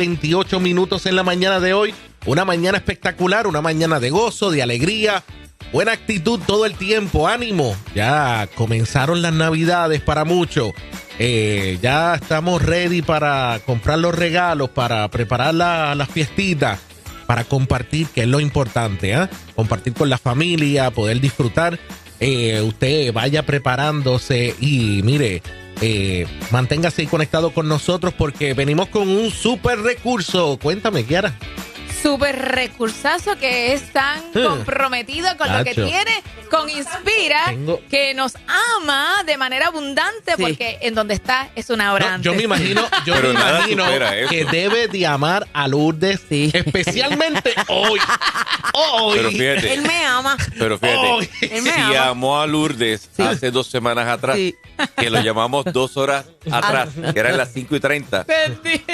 28 minutos en la mañana de hoy. Una mañana espectacular, una mañana de gozo, de alegría, buena actitud todo el tiempo, ánimo. Ya comenzaron las navidades para muchos. Eh, ya estamos ready para comprar los regalos, para preparar las fiestitas, para compartir, que es lo importante, ¿eh? compartir con la familia, poder disfrutar. Eh, usted vaya preparándose y mire, eh, manténgase conectado con nosotros porque venimos con un super recurso. Cuéntame, Kiara súper recursazo que es tan comprometido con lo que tiene, con Inspira, que nos ama de manera abundante porque en donde está es una hora Yo me imagino, yo me imagino que debe de amar a Lourdes, especialmente hoy. Hoy. Pero fíjate. Él me ama. Pero fíjate, si amó a Lourdes hace dos semanas atrás, que lo llamamos dos horas atrás, que eran las 5 y 30.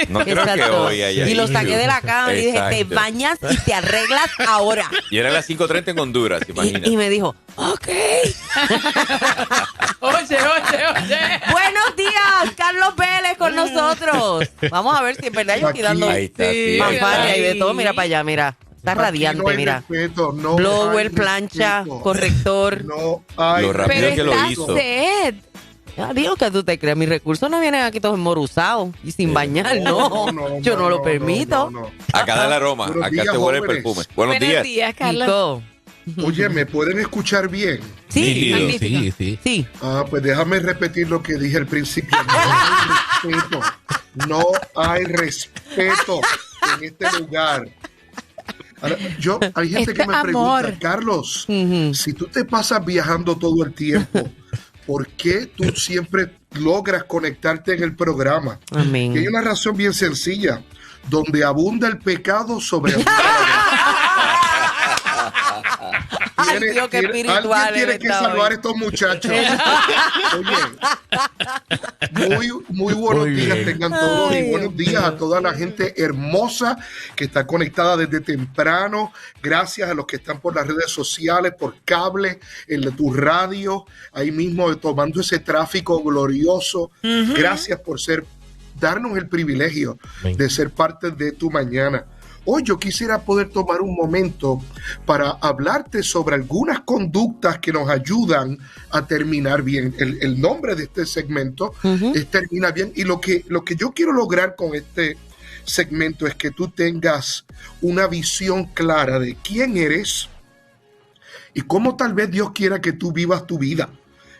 No creo que hoy haya Y lo saqué de la cama y dije, te bañas y te arreglas ahora. Y era las 5.30 en Honduras, imagínate. Y, me dijo, ok. oye, oye, oye. Buenos días, Carlos Vélez con nosotros. Vamos a ver si es verdad yo estoy dando ahí está, sí, y de todo. Mira para allá, mira. Está radiante, mira. Respeto, no Blower, plancha, corrector. No hay. Lo rápido que lo hizo. Sed. Ya digo que tú te crees, mis recursos no vienen aquí todos morusados y sin bañar, no. Yo no, lo permito. Acá da el aroma, acá te huele el perfume. Buenos, días. días, Carlos. Oye, ¿me pueden escuchar bien? Sí, sí, sí, sí. Ah, pues déjame repetir lo que dije al principio. No hay respeto. No hay respeto en este lugar. yo, hay gente que me pregunta, Carlos, si tú te pasas viajando todo el tiempo, por qué tú siempre logras conectarte en el programa. Amén. Y hay una razón bien sencilla, donde abunda el pecado sobre Ay, Dios, qué espiritual alguien tiene que salvar a estos muchachos. Oye, muy, muy buenos días tengan todos y buenos días a toda la gente hermosa que está conectada desde temprano. Gracias a los que están por las redes sociales, por cable, en tu radio, ahí mismo tomando ese tráfico glorioso. Gracias por ser, darnos el privilegio de ser parte de tu mañana. Hoy yo quisiera poder tomar un momento para hablarte sobre algunas conductas que nos ayudan a terminar bien. El, nombre de este segmento es Termina bien y lo que, lo que yo quiero lograr con este segmento es que tú tengas una visión clara de quién eres y cómo tal vez Dios quiera que tú vivas tu vida.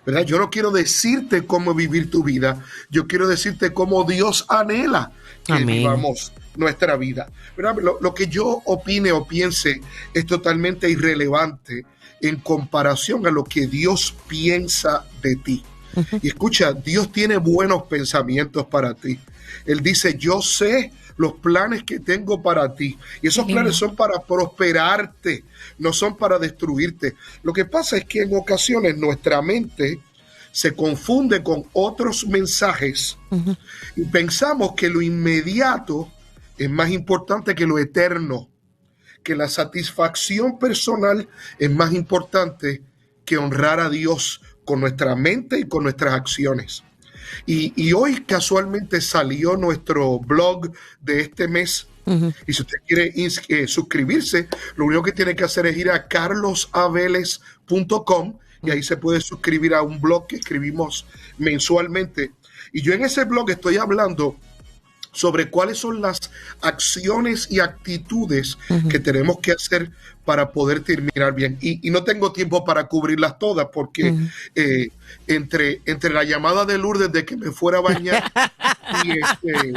¿verdad? Yo no quiero decirte cómo vivir tu vida, yo quiero decirte cómo Dios anhela que vivamos nuestra vida. Lo, que yo opine o piense es totalmente irrelevante en comparación a lo que Dios piensa de ti. Y escucha, Dios tiene buenos pensamientos para ti. Él dice, yo sé los planes que tengo para ti. Y esos planes son para prosperarte, no son para destruirte. Lo que pasa es que en ocasiones nuestra mente se confunde con otros mensajes y pensamos que lo inmediato es más importante que lo eterno, que la satisfacción personal es más importante que honrar a Dios con nuestra mente y con nuestras acciones. Y, hoy casualmente salió nuestro blog de este mes. Y si usted quiere eh, suscribirse, lo único que tiene que hacer es ir a carlosaveles.com y ahí se puede suscribir a un blog que escribimos mensualmente. Y yo en ese blog estoy hablando sobre cuáles son las acciones y actitudes que tenemos que hacer para poder terminar bien. Y, no tengo tiempo para cubrirlas todas porque eh, entre, entre la llamada de Lourdes de que me fuera a bañar y, este,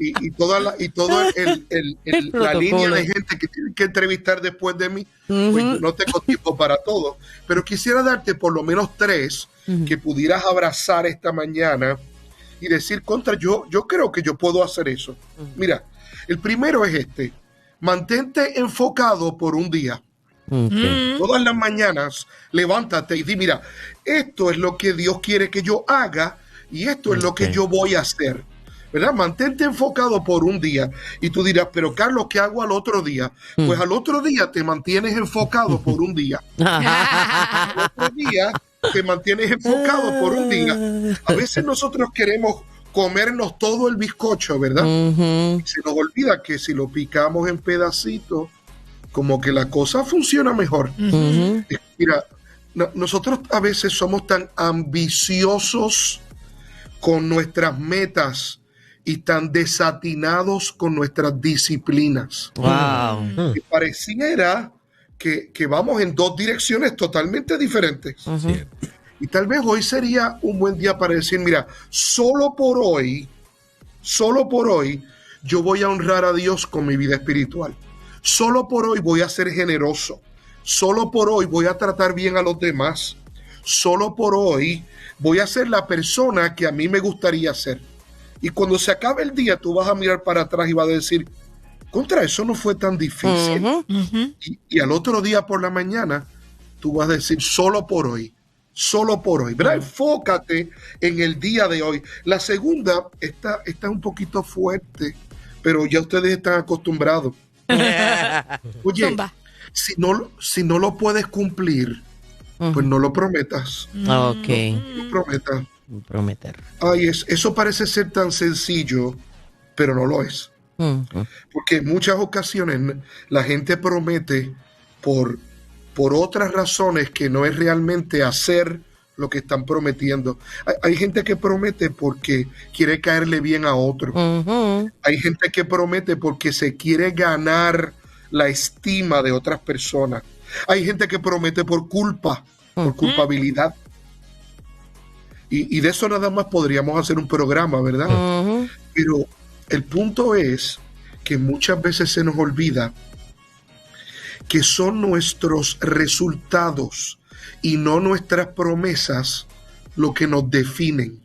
y, toda la, y todo el, la línea de gente que tiene que entrevistar después de mí, pues no tengo tiempo para todo. Pero quisiera darte por lo menos tres que pudieras abrazar esta mañana y decir contra yo, yo creo que yo puedo hacer eso. Mira, el primero es este, mantente enfocado por un día. Todas las mañanas levántate y di, mira, esto es lo que Dios quiere que yo haga y esto es lo que yo voy a hacer. ¿verdad? Mantente enfocado por un día. Y tú dirás, pero Carlos, ¿qué hago al otro día? Pues al otro día te mantienes enfocado por un día. al otro día te mantienes enfocado por un día. A veces nosotros queremos comernos todo el bizcocho, ¿verdad? Se nos olvida que si lo picamos en pedacitos, como que la cosa funciona mejor. Mira, nosotros a veces somos tan ambiciosos con nuestras metas y tan desatinados con nuestras disciplinas. Wow. Y pareciera que, vamos en dos direcciones totalmente diferentes. Y tal vez hoy sería un buen día para decir, mira, solo por hoy, solo por hoy, yo voy a honrar a Dios con mi vida espiritual. Solo por hoy voy a ser generoso. Solo por hoy voy a tratar bien a los demás. Solo por hoy voy a ser la persona que a mí me gustaría ser. Y cuando se acabe el día, tú vas a mirar para atrás y vas a decir, contra eso no fue tan difícil. Y, al otro día por la mañana, tú vas a decir, solo por hoy, solo por hoy. ¿verdad? Enfócate en el día de hoy. La segunda está, está un poquito fuerte, pero ya ustedes están acostumbrados. Oye, si no, si no lo puedes cumplir, pues no lo prometas. Ok. No, lo prometas. Prometer. Ay, es, eso parece ser tan sencillo, pero no lo es. Porque en muchas ocasiones la gente promete por, por otras razones que no es realmente hacer lo que están prometiendo. Hay, gente que promete porque quiere caerle bien a otro. Hay gente que promete porque se quiere ganar la estima de otras personas. Hay gente que promete por culpa, por culpabilidad. Y, de eso nada más podríamos hacer un programa, ¿verdad? Pero el punto es que muchas veces se nos olvida que son nuestros resultados y no nuestras promesas lo que nos definen.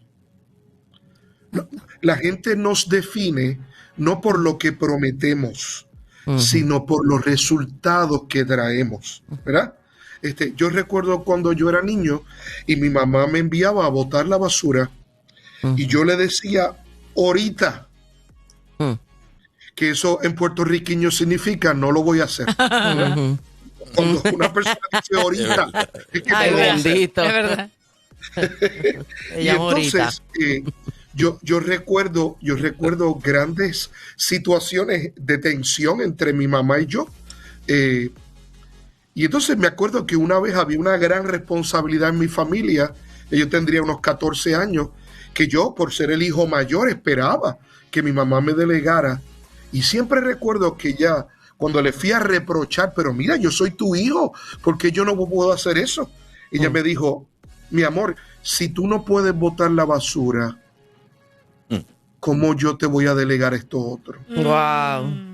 La gente nos define no por lo que prometemos, sino por los resultados que traemos, ¿verdad? Este, yo recuerdo cuando yo era niño y mi mamá me enviaba a botar la basura y yo le decía, ahorita, que eso en puertorriqueño significa no lo voy a hacer. Cuando una persona dice ahorita, es que Ay, bendito. Es verdad. y entonces, eh, yo, yo recuerdo, yo recuerdo grandes situaciones de tensión entre mi mamá y yo. Eh, y entonces me acuerdo que una vez había una gran responsabilidad en mi familia, yo tendría unos 14 años, que yo, por ser el hijo mayor, esperaba que mi mamá me delegara. Y siempre recuerdo que ya, cuando le fui a reprochar, pero mira, yo soy tu hijo, porque yo no puedo hacer eso? Ella mm. me dijo, mi amor, si tú no puedes botar la basura, ¿cómo yo te voy a delegar esto otro? Wow.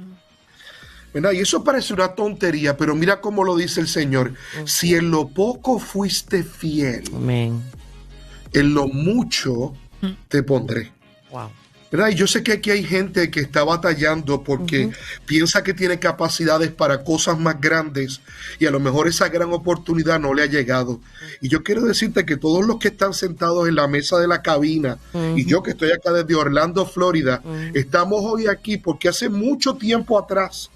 Y eso parece una tontería, pero mira cómo lo dice el Señor. Si en lo poco fuiste fiel, en lo mucho te pondré. Wow. Y yo sé que aquí hay gente que está batallando porque piensa que tiene capacidades para cosas más grandes y a lo mejor esa gran oportunidad no le ha llegado. Y yo quiero decirte que todos los que están sentados en la mesa de la cabina y yo que estoy acá desde Orlando, Florida, estamos hoy aquí porque hace mucho tiempo atrás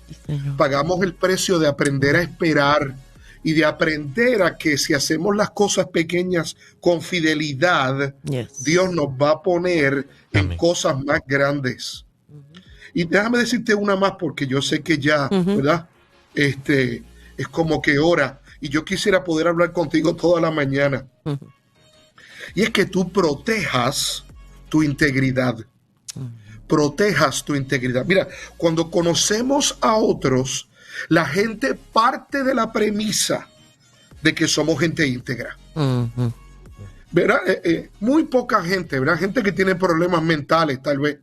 pagamos el precio de aprender a esperar y de aprender a que si hacemos las cosas pequeñas con fidelidad, Dios nos va a poner en cosas más grandes. Y déjame decirte una más porque yo sé que ya, ¿verdad? Este es como que hora y yo quisiera poder hablar contigo toda la mañana. Y es que tú protejas tu integridad. Protejas tu integridad. Mira, cuando conocemos a otros, la gente parte de la premisa de que somos gente íntegra. ¿Verdad? Eh, eh, muy poca gente, ¿verdad? Gente que tiene problemas mentales, tal vez,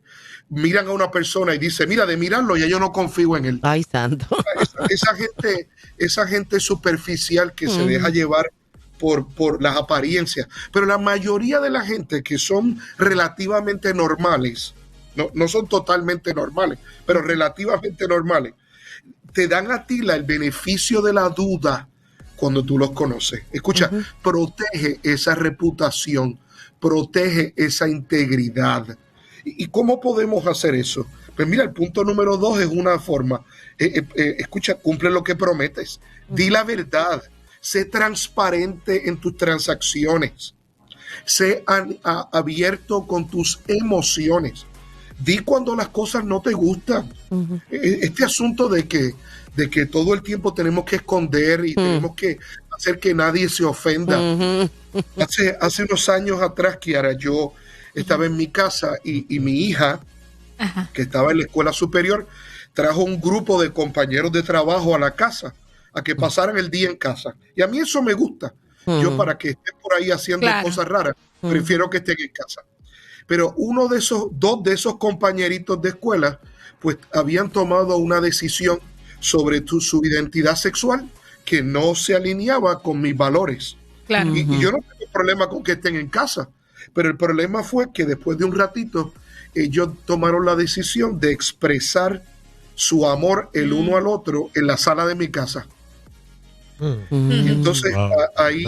miran a una persona y dicen, mira, de mirarlo ya yo no confío en él. Ay, santo. Esa, gente, esa gente superficial que se deja llevar por, por las apariencias. Pero la mayoría de la gente que son relativamente normales, no, no son totalmente normales, pero relativamente normales, te dan a ti la, el beneficio de la duda cuando tú los conoces. Escucha, protege esa reputación, protege esa integridad. ¿Y, cómo podemos hacer eso? Pues mira, el punto número dos es una forma. Eh, eh, eh, escucha, cumple lo que prometes. Di la verdad. Sé transparente en tus transacciones. Sé abierto con tus emociones. Di cuando las cosas no te gustan. E, este asunto de que, de que todo el tiempo tenemos que esconder y tenemos que hacer que nadie se ofenda. hace, hace unos años atrás, Kiara, yo estaba en mi casa y, mi hija, que estaba en la escuela superior, trajo un grupo de compañeros de trabajo a la casa a que pasaran el día en casa. Y a mí eso me gusta. Yo para que estén por ahí haciendo cosas raras, prefiero que estén en casa. Pero uno de esos, dos de esos compañeritos de escuela, pues habían tomado una decisión sobre su identidad sexual que no se alineaba con mis valores. Y, yo no tengo problema con que estén en casa, pero el problema fue que después de un ratito ellos tomaron la decisión de expresar su amor el uno al otro en la sala de mi casa. Mm. Y entonces ahí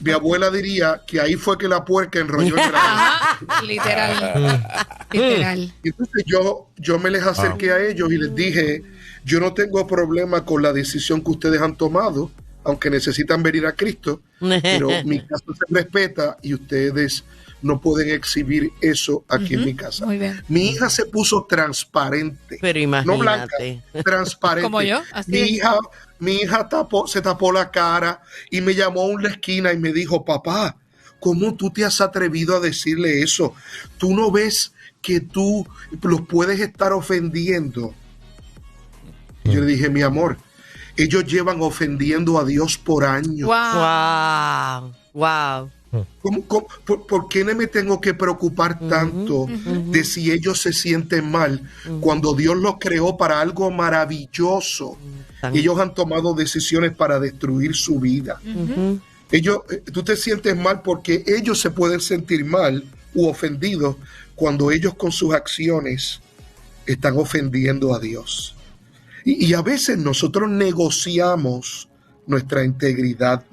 mi abuela diría que ahí fue que la puerca enrolló el grano. Literal. Literal. entonces yo, yo me les acerqué a ellos y les dije, yo no tengo problema con la decisión que ustedes han tomado, aunque necesitan venir a Cristo, pero mi casa se respeta y ustedes no pueden exhibir eso aquí en mi casa. Mi hija se puso transparente. Pero imagínate. No blanca, transparente. Como yo, Mi hija, mi hija tapó, se tapó la cara y me llamó a una esquina y me dijo, papá, ¿cómo tú te has atrevido a decirle eso? Tú no ves que tú los puedes estar ofendiendo. yo le dije, mi amor, ellos llevan ofendiendo a Dios por años. Wow. Wow. por, qué no me tengo que preocupar tanto de si ellos se sienten mal cuando Dios los creó para algo maravilloso? Ellos han tomado decisiones para destruir su vida. Ellos, eh, tú te sientes mal porque ellos se pueden sentir mal u ofendidos cuando ellos con sus acciones están ofendiendo a Dios. Y, a veces nosotros negociamos nuestra integridad.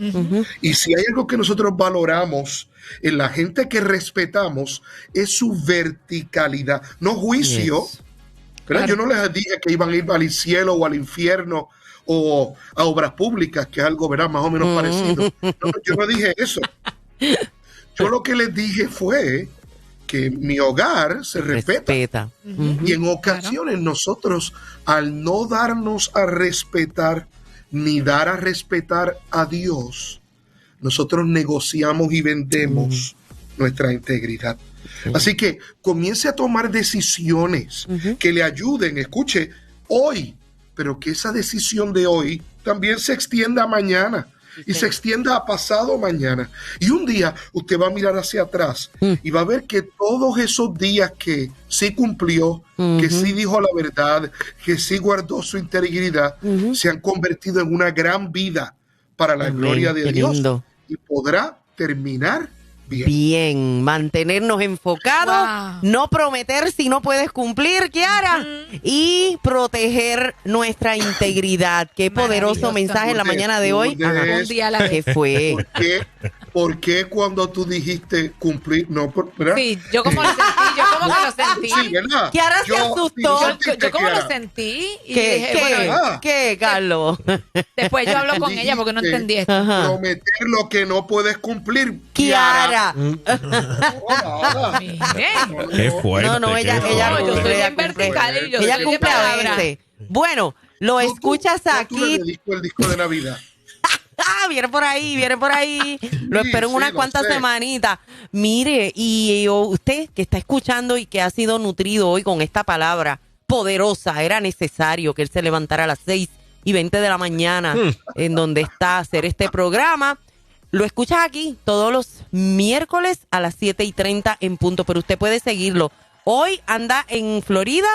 Y si hay algo que nosotros valoramos en la gente que respetamos, es su verticalidad, no juicio. Yo no les dije que iban a ir al cielo o al infierno o a obras públicas, que es algo ¿verdad? más o menos parecido. yo no dije eso. Yo lo que les dije fue que mi hogar se respeta. Y en ocasiones nosotros, al no darnos a respetar, ni dar a respetar a Dios, nosotros negociamos y vendemos nuestra integridad. Así que comience a tomar decisiones que le ayuden, escuche, hoy, pero que esa decisión de hoy también se extienda mañana y se extienda a pasado mañana. Y un día usted va a mirar hacia atrás mm. y va a ver que todos esos días que sí cumplió, que sí dijo la verdad, que sí guardó su integridad, se han convertido en una gran vida para la gloria de Dios. y podrá terminar Bien. mantenernos enfocados, no prometer si no puedes cumplir, Kiara, y proteger nuestra integridad. Qué poderoso mensaje en la mañana de hoy. Un día a la ¿Qué fue? ¿Por qué, cuando tú dijiste cumplir, no, ¿verdad? Sí, yo como lo sentí, yo como que lo sentí. Sí, ¿verdad? Kiara se asustó. Yo, como lo sentí y ¿Qué, dije, ¿qué, bueno, ¿qué, Carlos? Después yo hablo con ella porque no entendí esto. Prometer lo que no puedes cumplir, Kiara. Qué fuerte. No, no, ella, ella, yo estoy en vertical y yo ella cumple a veces. Bueno, lo escuchas aquí. el disco de Navidad. Ah, viene por ahí, viene por ahí. Lo espero en unas cuantas semanitas. Mire, y usted que está escuchando y que ha sido nutrido hoy con esta palabra poderosa, era necesario que él se levantara a las 6 y 20 de la mañana hmm. en donde está a hacer este programa. Lo escuchas aquí todos los miércoles a las 7 y 30 en punto, pero usted puede seguirlo. Hoy anda en Florida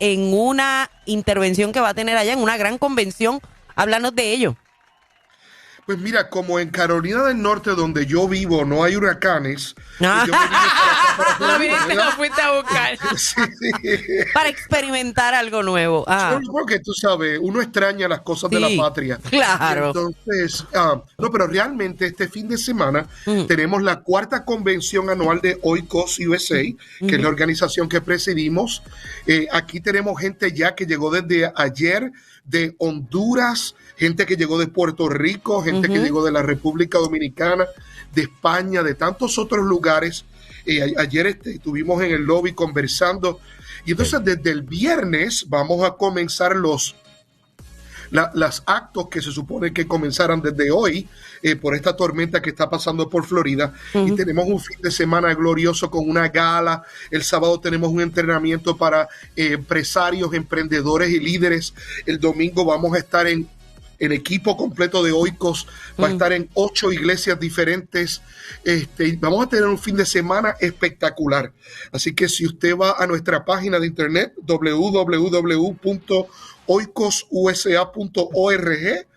en una intervención que va a tener allá, en una gran convención. Háblanos de ello. Pues mira, como en Carolina del Norte, donde yo vivo, no hay huracanes. Ah. Viniste, lo fuiste a buscar. Para experimentar algo nuevo. Ah. Porque tú sabes, uno extraña las cosas de la patria. Claro. Entonces, ah, no, pero realmente este fin de semana mm. tenemos la cuarta convención anual de Oikos USA, que es la organización que presidimos. Eh, aquí tenemos gente ya que llegó desde ayer de Honduras, gente que llegó de Puerto Rico, gente que llegó de la República Dominicana, de España, de tantos otros lugares. Eh, ayer este, estuvimos en el lobby conversando y entonces desde el viernes vamos a comenzar los las actos que se supone que comenzaran desde hoy eh, por esta tormenta que está pasando por Florida. Y tenemos un fin de semana glorioso con una gala. El sábado tenemos un entrenamiento para eh, empresarios, emprendedores y líderes. El domingo vamos a estar en el equipo completo de Oikos va a estar en ocho iglesias diferentes. Este, vamos a tener un fin de semana espectacular. Así que si usted va a nuestra página de internet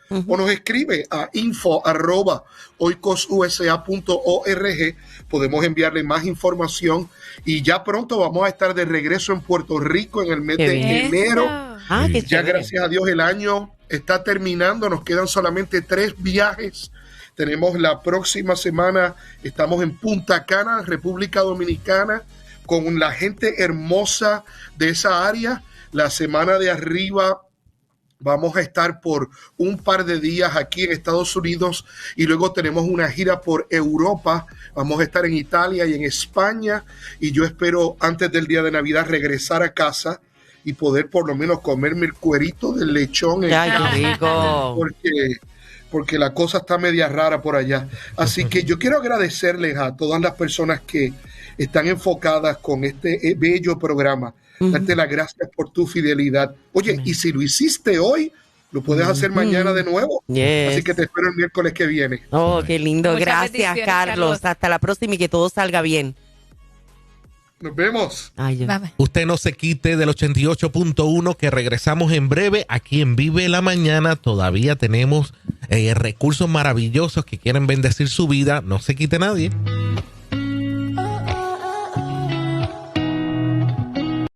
o nos escribe a info arroba oicosusa.org. Podemos enviarle más información y ya pronto vamos a estar de regreso en Puerto Rico en el mes de enero. Ah, ya gracias a Dios el año está terminando, nos quedan solamente tres viajes. Tenemos la próxima semana, estamos en Punta Cana, República Dominicana, con la gente hermosa de esa área la semana de arriba vamos a estar por un par de días aquí en Estados Unidos y luego tenemos una gira por Europa. Vamos a estar en Italia y en España y yo espero antes del día de Navidad regresar a casa y poder por lo menos comerme el cuerito del lechón. Porque, porque la cosa está media rara por allá. Así que yo quiero agradecerles a todas las personas que están enfocadas con este eh, bello programa Darte las gracias por tu fidelidad. Oye, y si lo hiciste hoy, lo puedes hacer mañana de nuevo. Así que te espero el miércoles que viene. Oh, qué lindo. gracias, Carlos. Hasta la próxima y que todo salga bien. Nos vemos. Usted no se quite del 88.1 que regresamos en breve aquí en Vive la Mañana. Todavía tenemos eh, recursos maravillosos que quieren bendecir su vida. No se quite nadie.